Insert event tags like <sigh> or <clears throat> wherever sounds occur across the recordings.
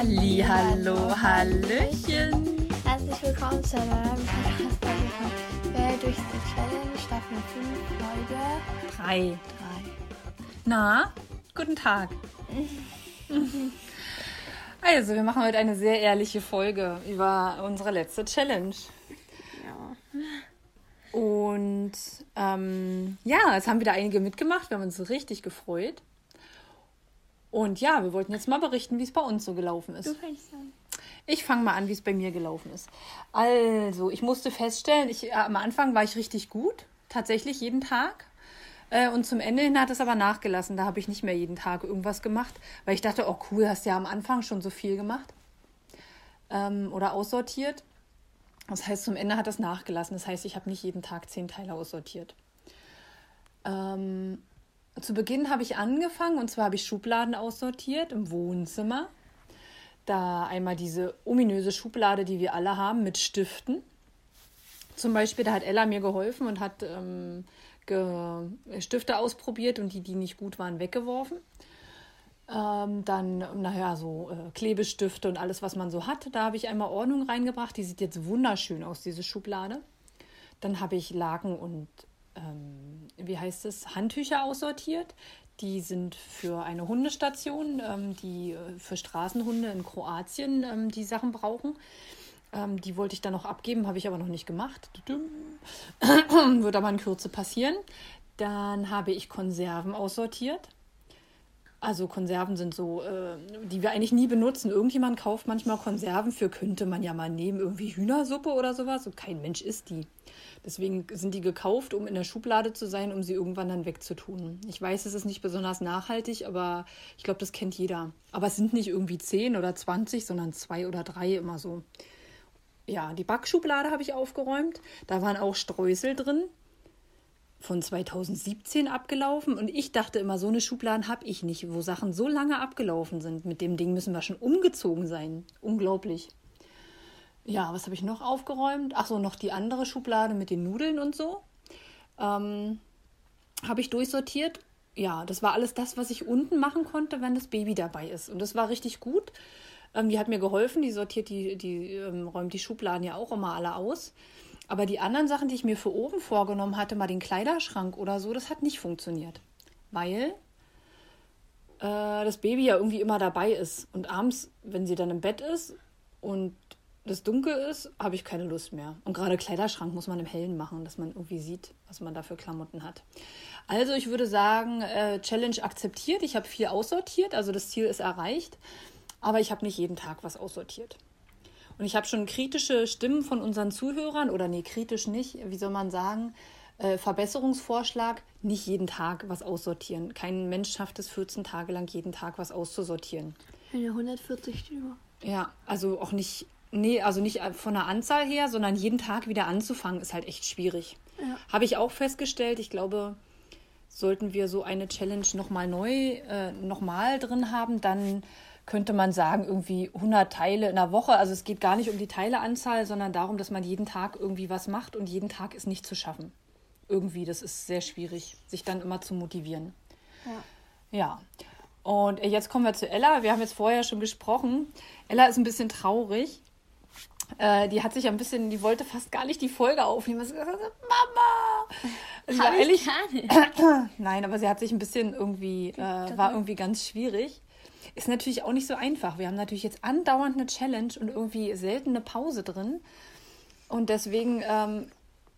Halli, hallo, hallöchen. Herzlich willkommen zu einer neuen Podcast-Folge von Wer durch die Challenge Staffel 5, Folge Drei. 3. Na, guten Tag. <laughs> Also, wir machen heute eine sehr ehrliche Folge über unsere letzte Challenge. Ja. Und ähm, ja, es haben wieder einige mitgemacht. Wir haben uns richtig gefreut. Und ja, wir wollten jetzt mal berichten, wie es bei uns so gelaufen ist. Du fängst an. Ich fange mal an, wie es bei mir gelaufen ist. Also, ich musste feststellen, ich, äh, am Anfang war ich richtig gut, tatsächlich jeden Tag. Äh, und zum Ende hin hat es aber nachgelassen. Da habe ich nicht mehr jeden Tag irgendwas gemacht, weil ich dachte, oh cool, hast ja am Anfang schon so viel gemacht ähm, oder aussortiert. Das heißt, zum Ende hat das nachgelassen. Das heißt, ich habe nicht jeden Tag zehn Teile aussortiert. Ähm, zu Beginn habe ich angefangen und zwar habe ich Schubladen aussortiert im Wohnzimmer. Da einmal diese ominöse Schublade, die wir alle haben, mit Stiften. Zum Beispiel, da hat Ella mir geholfen und hat ähm, ge Stifte ausprobiert und die, die nicht gut waren, weggeworfen. Ähm, dann, naja, so äh, Klebestifte und alles, was man so hat. Da habe ich einmal Ordnung reingebracht. Die sieht jetzt wunderschön aus, diese Schublade. Dann habe ich Laken und, ähm, wie heißt es, Handtücher aussortiert. Die sind für eine Hundestation, ähm, die äh, für Straßenhunde in Kroatien ähm, die Sachen brauchen. Ähm, die wollte ich dann noch abgeben, habe ich aber noch nicht gemacht. <clears throat> Wird aber in Kürze passieren. Dann habe ich Konserven aussortiert. Also Konserven sind so, äh, die wir eigentlich nie benutzen. Irgendjemand kauft manchmal Konserven für, könnte man ja mal nehmen, irgendwie Hühnersuppe oder sowas. Und kein Mensch isst die. Deswegen sind die gekauft, um in der Schublade zu sein, um sie irgendwann dann wegzutun. Ich weiß, es ist nicht besonders nachhaltig, aber ich glaube, das kennt jeder. Aber es sind nicht irgendwie 10 oder 20, sondern zwei oder drei immer so. Ja, die Backschublade habe ich aufgeräumt. Da waren auch Streusel drin von 2017 abgelaufen und ich dachte immer, so eine Schubladen habe ich nicht, wo Sachen so lange abgelaufen sind. Mit dem Ding müssen wir schon umgezogen sein. Unglaublich. Ja, was habe ich noch aufgeräumt? Ach so, noch die andere Schublade mit den Nudeln und so. Ähm, habe ich durchsortiert. Ja, das war alles das, was ich unten machen konnte, wenn das Baby dabei ist. Und das war richtig gut. Ähm, die hat mir geholfen, die sortiert die, die ähm, räumt die Schubladen ja auch immer alle aus. Aber die anderen Sachen, die ich mir für oben vorgenommen hatte, mal den Kleiderschrank oder so, das hat nicht funktioniert. Weil äh, das Baby ja irgendwie immer dabei ist. Und abends, wenn sie dann im Bett ist und das dunkel ist, habe ich keine Lust mehr. Und gerade Kleiderschrank muss man im Hellen machen, dass man irgendwie sieht, was man da für Klamotten hat. Also ich würde sagen, äh, Challenge akzeptiert. Ich habe viel aussortiert, also das Ziel ist erreicht. Aber ich habe nicht jeden Tag was aussortiert. Und ich habe schon kritische Stimmen von unseren Zuhörern, oder nee, kritisch nicht, wie soll man sagen, äh, Verbesserungsvorschlag, nicht jeden Tag was aussortieren. Kein Mensch schafft es 14 Tage lang jeden Tag was auszusortieren. Eine 140 Stühle. Ja, also auch nicht, nee, also nicht von der Anzahl her, sondern jeden Tag wieder anzufangen, ist halt echt schwierig. Ja. Habe ich auch festgestellt. Ich glaube, sollten wir so eine Challenge nochmal neu, äh, nochmal drin haben, dann könnte man sagen, irgendwie 100 Teile in der Woche. Also es geht gar nicht um die Teileanzahl, sondern darum, dass man jeden Tag irgendwie was macht und jeden Tag ist nicht zu schaffen. Irgendwie, das ist sehr schwierig, sich dann immer zu motivieren. Ja. Ja. Und jetzt kommen wir zu Ella. Wir haben jetzt vorher schon gesprochen. Ella ist ein bisschen traurig. Äh, die hat sich ein bisschen, die wollte fast gar nicht die Folge aufnehmen. Sie gesagt, Mama! Sie war ehrlich. <clears throat> Nein, aber sie hat sich ein bisschen irgendwie, äh, war irgendwie ganz schwierig. Ist natürlich auch nicht so einfach. Wir haben natürlich jetzt andauernd eine Challenge und irgendwie selten eine Pause drin. Und deswegen ähm,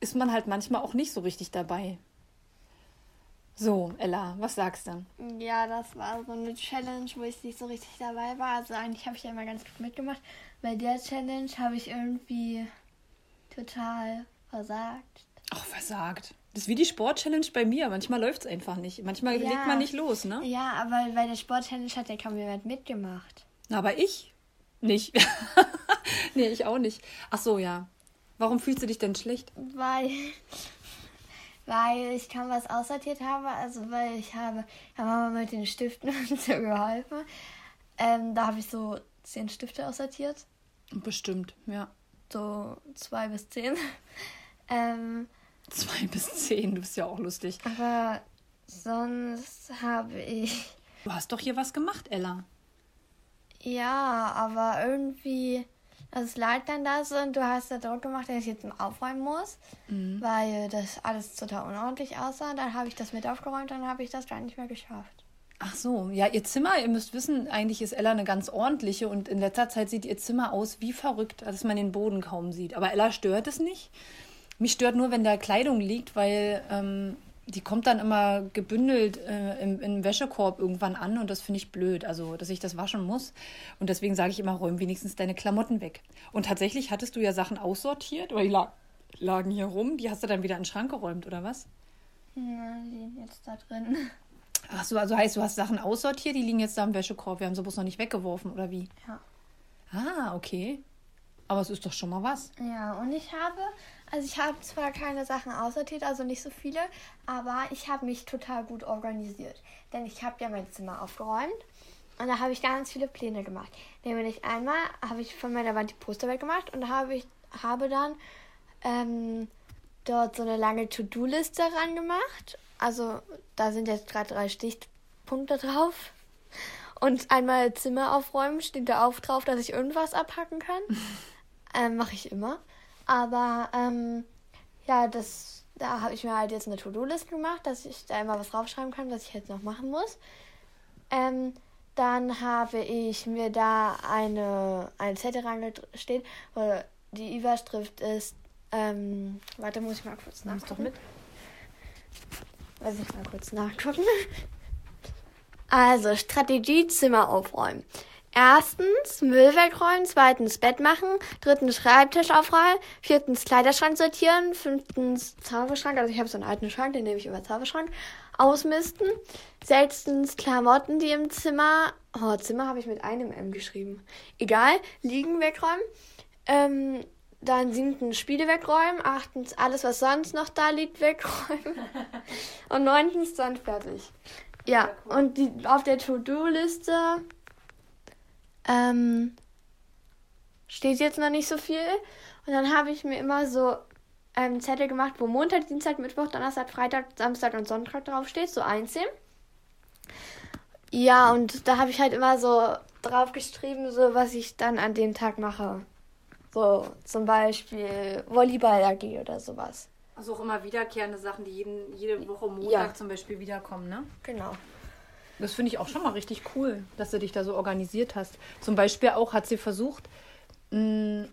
ist man halt manchmal auch nicht so richtig dabei. So, Ella, was sagst du? Ja, das war so eine Challenge, wo ich nicht so richtig dabei war. Also eigentlich habe ich ja immer ganz gut mitgemacht. Bei der Challenge habe ich irgendwie total versagt. Ach, versagt. Das ist wie die Sport-Challenge bei mir. Manchmal läuft es einfach nicht. Manchmal Ja. legt man nicht los, ne? Ja, aber bei der Sport-Challenge hat ja kaum jemand mitgemacht. Aber ich nicht. <laughs> nee, ich auch nicht. Ach so, ja. Warum fühlst du dich denn schlecht? Weil, weil ich kaum was aussortiert habe. Also weil ich habe ja Mama mit den Stiften <laughs> und so geholfen. Ähm, da habe ich so zehn Stifte aussortiert. Bestimmt, ja. So zwei bis zehn. <laughs> ähm, Zwei bis zehn, du bist ja auch lustig. aber sonst habe ich. Du hast doch hier was gemacht, Ella. Ja, aber irgendwie, das lag dann da und du hast da Druck gemacht, dass ich jetzt mal aufräumen muss, Mhm. weil das alles total unordentlich aussah. Dann habe ich das mit aufgeräumt, dann habe ich das gar nicht mehr geschafft. Ach so, ja, ihr Zimmer, ihr müsst wissen, eigentlich ist Ella eine ganz ordentliche und in letzter Zeit sieht ihr Zimmer aus wie verrückt, dass man den Boden kaum sieht. Aber Ella stört es nicht. Mich stört nur, wenn da Kleidung liegt, weil ähm, die kommt dann immer gebündelt äh, im, im Wäschekorb irgendwann an und das finde ich blöd, also dass ich das waschen muss. Und deswegen sage ich immer, räum wenigstens deine Klamotten weg. Und tatsächlich hattest du ja Sachen aussortiert, oder die lag, lagen hier rum, die hast du dann wieder in den Schrank geräumt, oder was? Ja, die sind jetzt da drin. Ach so, also heißt, du hast Sachen aussortiert, die liegen jetzt da im Wäschekorb. Wir haben sie bloß noch nicht weggeworfen, oder wie? Ja. Ah, okay. Aber es ist doch schon mal was. Ja, und ich habe, also ich habe zwar keine Sachen aussortiert, also nicht so viele, aber ich habe mich total gut organisiert. Denn ich habe ja mein Zimmer aufgeräumt und da habe ich ganz viele Pläne gemacht. Nämlich einmal habe ich von meiner Wand die Poster weggemacht und da habe ich habe dann ähm, dort so eine lange To-Do-Liste ran gemacht. Also da sind jetzt gerade drei Stichpunkte drauf. Und einmal Zimmer aufräumen steht da auch drauf, dass ich irgendwas abhacken kann. <laughs> ähm, Mache ich immer. Aber ähm, ja, das, da habe ich mir halt jetzt eine To-Do-Liste gemacht, dass ich da immer was draufschreiben kann, was ich jetzt noch machen muss. Ähm, dann habe ich mir da eine, ein Zettel reingestellt, wo die Überschrift ist, ähm, warte, muss ich mal kurz nachgucken. doch mit. Lass ich mal kurz nachgucken. <laughs> Also, Strategie Zimmer aufräumen. Erstens Müll wegräumen, zweitens Bett machen, drittens Schreibtisch aufräumen, viertens Kleiderschrank sortieren, fünftens Zauberschrank, also ich habe so einen alten Schrank, den nehme ich über Zauberschrank, ausmisten, sechstens Klamotten, die im Zimmer, oh, Zimmer habe ich mit einem M geschrieben, egal, liegen wegräumen, ähm, dann siebtens Spiele wegräumen, achtens alles, was sonst noch da liegt, wegräumen <laughs> und neuntens dann fertig. Ja, und die, auf der To-Do-Liste ähm, steht jetzt noch nicht so viel. Und dann habe ich mir immer so ähm, Zettel gemacht, wo Montag, Dienstag, Mittwoch, Donnerstag, Freitag, Samstag und Sonntag draufsteht, so einzeln. Ja, und da habe ich halt immer so drauf geschrieben, so was ich dann an dem Tag mache. So zum Beispiel Volleyball AG oder sowas. Also auch immer wiederkehrende Sachen, die jeden, jede Woche Montag Ja. zum Beispiel wiederkommen, ne? Genau. Das finde ich auch schon mal richtig cool, dass du dich da so organisiert hast. Zum Beispiel auch hat sie versucht, mh,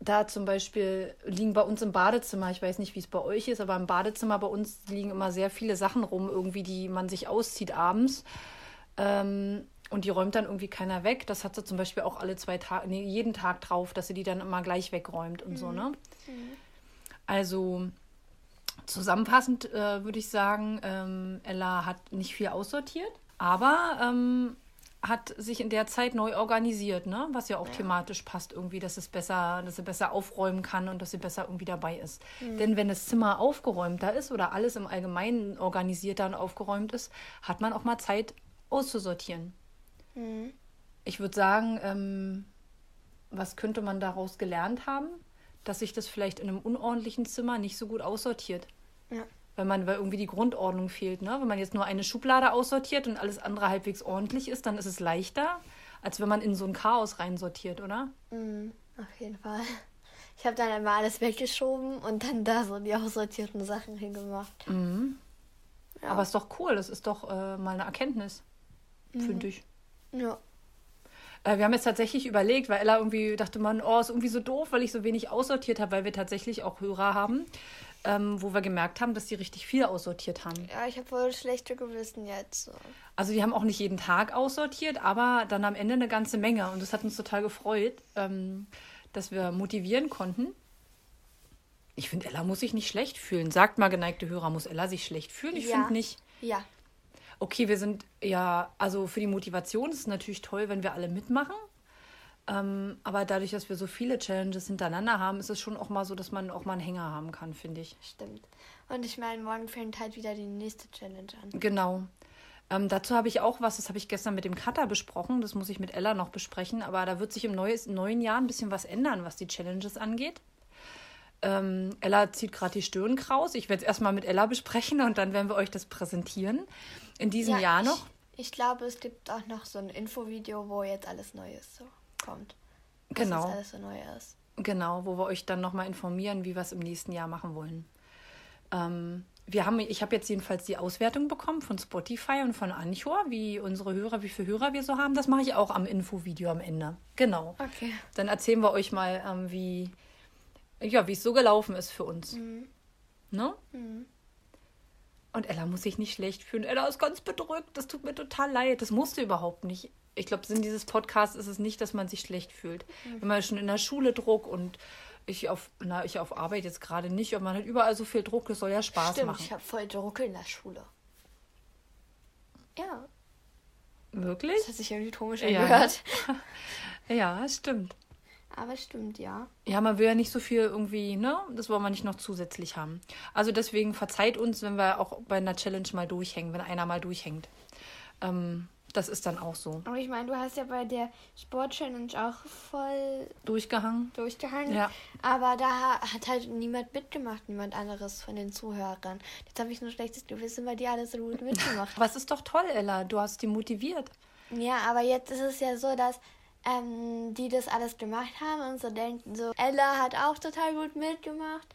da zum Beispiel liegen bei uns im Badezimmer, ich weiß nicht, wie es bei euch ist, aber im Badezimmer bei uns liegen immer sehr viele Sachen rum, irgendwie, die man sich auszieht abends. Ähm, und die räumt dann irgendwie keiner weg. Das hat sie zum Beispiel auch alle zwei Tage, nee, jeden Tag drauf, dass sie die dann immer gleich wegräumt und so, ne? Also zusammenfassend äh, würde ich sagen, ähm, Ella hat nicht viel aussortiert, aber ähm, hat sich in der Zeit neu organisiert, ne? Was ja auch thematisch passt irgendwie, dass es besser, dass sie besser aufräumen kann und dass sie besser irgendwie dabei ist. Denn wenn das Zimmer aufgeräumter ist oder alles im Allgemeinen organisierter und aufgeräumt ist, hat man auch mal Zeit auszusortieren. Mhm. Ich würde sagen, ähm, was könnte man daraus gelernt haben? Dass sich das vielleicht in einem unordentlichen Zimmer nicht so gut aussortiert. Ja. Weil man, weil irgendwie die Grundordnung fehlt, ne? Wenn man jetzt nur eine Schublade aussortiert und alles andere halbwegs ordentlich ist, dann ist es leichter, als wenn man in so ein Chaos reinsortiert, oder? Mhm, auf jeden Fall. Ich habe dann einmal alles weggeschoben und dann da so die aussortierten Sachen hingemacht. Mhm. Ja. Aber ist doch cool, das ist doch äh, mal eine Erkenntnis, finde ich. Ja. Äh, wir haben jetzt tatsächlich überlegt, weil Ella irgendwie dachte man, oh, ist irgendwie so doof, weil ich so wenig aussortiert habe, weil wir tatsächlich auch Hörer haben, ähm, wo wir gemerkt haben, dass die richtig viel aussortiert haben. Ja, ich habe voll schlechte Gewissen jetzt. So. Also die haben auch nicht jeden Tag aussortiert, aber dann am Ende eine ganze Menge. Und das hat uns total gefreut, ähm, dass wir motivieren konnten. Ich finde, Ella muss sich nicht schlecht fühlen. Sagt mal, geneigte Hörer, muss Ella sich schlecht fühlen? Ich Ja. finde nicht. Ja. Okay, wir sind ja, also für die Motivation ist es natürlich toll, wenn wir alle mitmachen. Ähm, aber dadurch, dass wir so viele Challenges hintereinander haben, ist es schon auch mal so, dass man auch mal einen Hänger haben kann, finde ich. Stimmt. Und ich meine, morgen fängt halt wieder die nächste Challenge an. Genau. Ähm, dazu habe ich auch was, das habe ich gestern mit dem Cutter besprochen, das muss ich mit Ella noch besprechen, aber da wird sich im neues, neuen Jahr ein bisschen was ändern, was die Challenges angeht. Ähm, Ella zieht gerade die Stirn kraus. Ich werde es erstmal mit Ella besprechen und dann werden wir euch das präsentieren. In diesem Jahr noch. Ich, Ich glaube, es gibt auch noch so ein Infovideo, wo jetzt alles Neues so kommt. Was Genau. jetzt alles so neu ist. Genau, wo wir euch dann nochmal informieren, wie wir es im nächsten Jahr machen wollen. Ähm, wir haben, ich habe jetzt jedenfalls die Auswertung bekommen von Spotify und von Anchor, wie unsere Hörer, wie viele Hörer wir so haben. Das mache ich auch am Infovideo am Ende. Genau. Okay. Dann erzählen wir euch mal, ähm, wie ja, wie es so gelaufen ist für uns. Ne? Und Ella muss sich nicht schlecht fühlen. Ella ist ganz bedrückt. Das tut mir total leid. Das musste überhaupt nicht. Ich glaube, Sinn dieses Podcasts ist es nicht, dass man sich schlecht fühlt. Wenn man schon in der Schule Druck und ich auf, na, ich auf Arbeit jetzt gerade nicht, aber man hat überall so viel Druck, das soll ja Spaß Stimmt, machen. ich habe voll Druck in der Schule. Ja, Wirklich? das hat sich irgendwie komisch Ja. angehört. <laughs> Ja, stimmt. Aber stimmt, ja. Ja, man will ja nicht so viel irgendwie, ne? Das wollen wir nicht noch zusätzlich haben. Also deswegen verzeiht uns, wenn wir auch bei einer Challenge mal durchhängen, wenn einer mal durchhängt. Ähm, das ist dann auch so. Aber ich meine, du hast ja bei der Sport-Challenge auch voll Durchgehangen. durchgehangen. Ja. Aber da hat halt niemand mitgemacht, niemand anderes von den Zuhörern. Jetzt habe ich nur schlechtes Gewissen, weil die alle so gut mitgemacht Aber es ist doch toll, Ella. Du hast die motiviert. Ja, aber jetzt ist es ja so, dass ähm, die das alles gemacht haben und so denken, so Ella hat auch total gut mitgemacht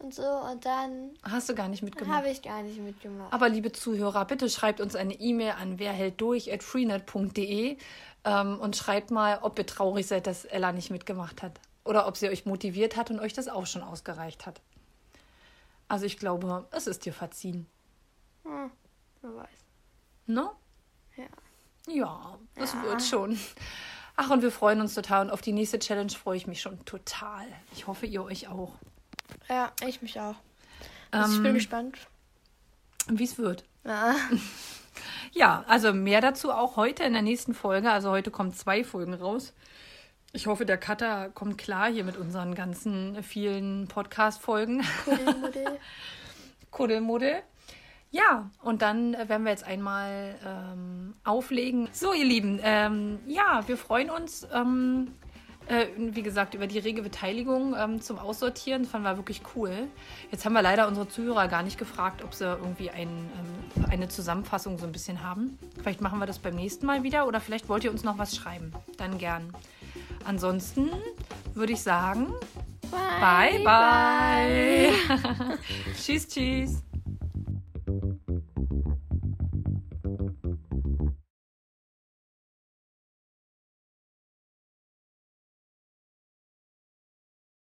und so und dann Hast du gar nicht mitgemacht. habe ich gar nicht mitgemacht. Aber liebe Zuhörer, bitte schreibt uns eine E-Mail an werhältdurch.freenet.de ähm, und schreibt mal, ob ihr traurig seid, dass Ella nicht mitgemacht hat. Oder ob sie euch motiviert hat und euch das auch schon ausgereicht hat. Also ich glaube, es ist dir verziehen. Hm, wer weiß. Ne? Ja. Ja, das Ja. wird schon. Ach, und wir freuen uns total. Und auf die nächste Challenge freue ich mich schon total. Ich hoffe, ihr euch auch. Ja, ich mich auch. Also ich bin Ähm, gespannt. Wie es wird. Ja. <laughs> Ja, also mehr dazu auch heute in der nächsten Folge. Also heute kommen zwei Folgen raus. Ich hoffe, der Cutter kommt klar hier mit unseren ganzen vielen Podcast-Folgen. Kuddelmuddel. <laughs> Kuddelmuddel. Ja, und dann werden wir jetzt einmal ähm, auflegen. So, ihr Lieben, ähm, ja, wir freuen uns, ähm, äh, wie gesagt, über die rege Beteiligung ähm, zum Aussortieren. Das fanden wir wirklich cool. Jetzt haben wir leider unsere Zuhörer gar nicht gefragt, ob sie irgendwie ein, ähm, eine Zusammenfassung so ein bisschen haben. Vielleicht machen wir das beim nächsten Mal wieder oder vielleicht wollt ihr uns noch was schreiben. Dann gern. Ansonsten würde ich sagen, bye, bye. <laughs> tschüss, tschüss.